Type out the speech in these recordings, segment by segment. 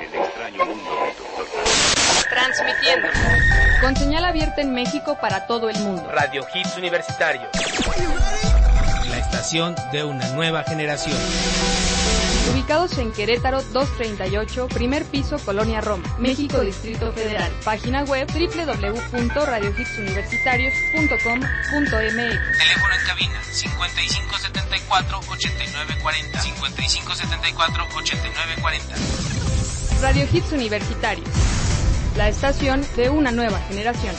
El extraño mundo del Doctor Transmitiendo. Con señal abierta en México para todo el mundo. Radio Hits Universitario. La estación de una nueva generación. Ubicados en Querétaro 238, primer piso, Colonia Roma, México, Distrito Federal. Página web www.radiohitsuniversitarios.com.mx. Teléfono en cabina 5574-8940. 5574-8940. Radio Hits Universitarios. La estación de una nueva generación.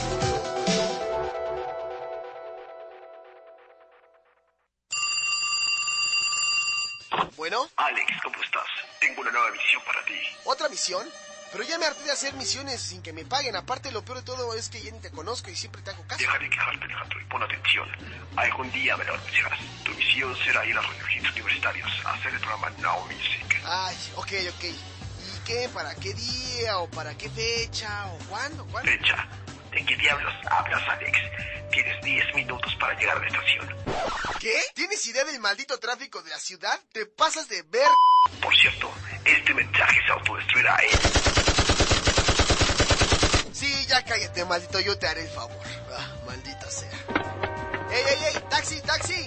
Bueno, Alex, ¿cómo estás? Tengo una nueva misión para ti. ¿otra misión? Pero ya me harté de hacer misiones sin que me paguen. Aparte, lo peor de todo es que ya ni te conozco y siempre te hago caso. Deja de quejarte, Alejandro, y pon atención. Algún día me lo anunciarás. Tu misión será ir a Radio Hits Universitarios a hacer el programa Now Music. Ay, ok, ok. ¿Y qué? ¿Para qué día? ¿O para qué fecha? ¿O cuándo? ¿Cuándo? Fecha. ¿De qué diablos hablas, Alex? Tienes 10 minutos para llegar a la estación. ¿Qué? ¿Tienes idea del maldito tráfico de la ciudad? ¿Te pasas de ver? Por cierto, este mensaje se autodestruirá, ¿eh? Sí, ya cállate, maldito. Yo te haré el favor. Ah, maldita sea. ¡Ey, ey, ey! ¡Taxi, taxi!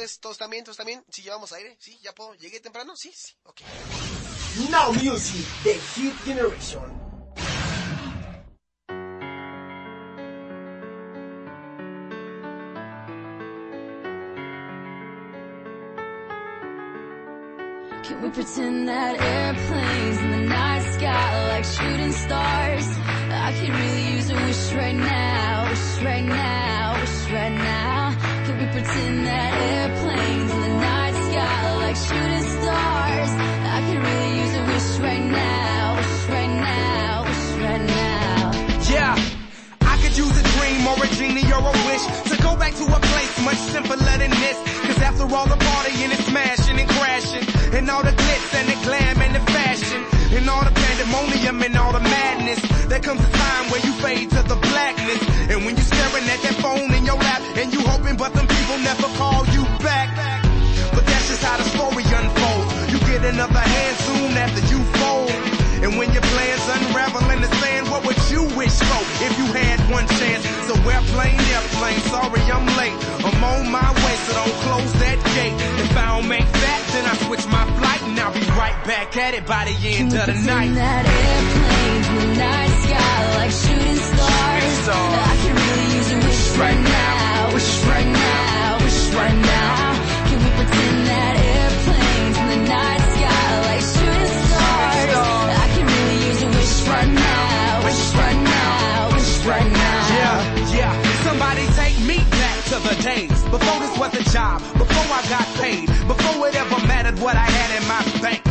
Tardes. ¿Todos también? ¿Todos también? ¿Sí llevamos aire? ¿Sí? ¿Ya puedo? ¿Llegué temprano? Sí, sí. Ok. Now Music, The Hit Generation. Can we pretend that airplanes in the night sky like shooting stars? I could really use a wish right now, wish right now, wish right now. We pretend that airplanes in the night sky like shooting stars? I could really use a wish right now, wish right now, wish right now. Yeah. I could use a dream or a genie or a wish to go back to a place much simpler than this. Cause after all the partying and smashing and crashing, and all the glitz and the glam and the fashion, and all the pandemonium and all the madness, there comes a time where you fade to the blackness. And when you're staring at that phone back at it by the end of the night. Pretend that airplanes in the night sky like shooting stars. stars. I can really use a wish right now, wish right now, wish right now. Can we pretend that airplanes in the night sky like shooting stars? I can really use a wish right now, wish right now, wish right now. Yeah, yeah. Somebody take me back to the days before this was a job, before I got paid, before it ever mattered what I had in my bank.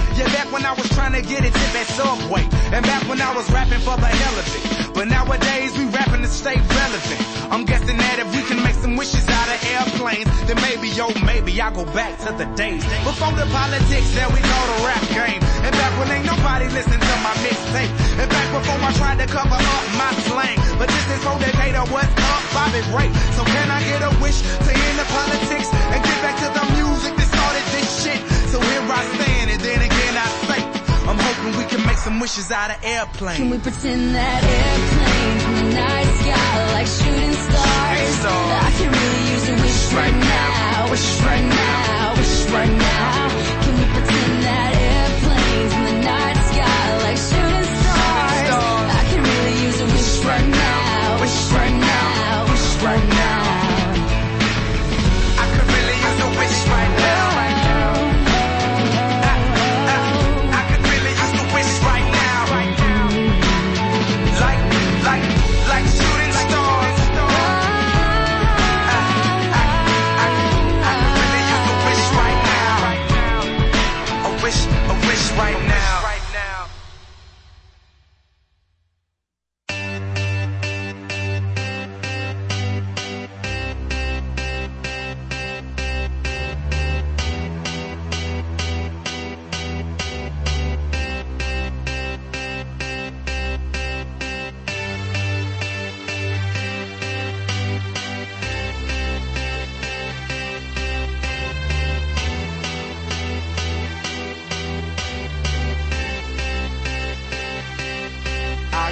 I was trying to get a tip at Subway, and back when I was rapping for the hell of it. But nowadays we rapping to stay relevant. I'm guessing that if we can make some wishes out of airplanes, then maybe, yo, maybe I'll go back to the days before the politics that we know the rap game. And back when ain't nobody listening to my mixtape. And back before I tried to cover up my slang. But just this is for Decatur, what's up, Bobby Ray. So can I get a wish to end the politics can make some wishes out of airplanes. Can we pretend that airplanes in the night sky like shooting stars? Stars. I can really use a wish right now, wish right now,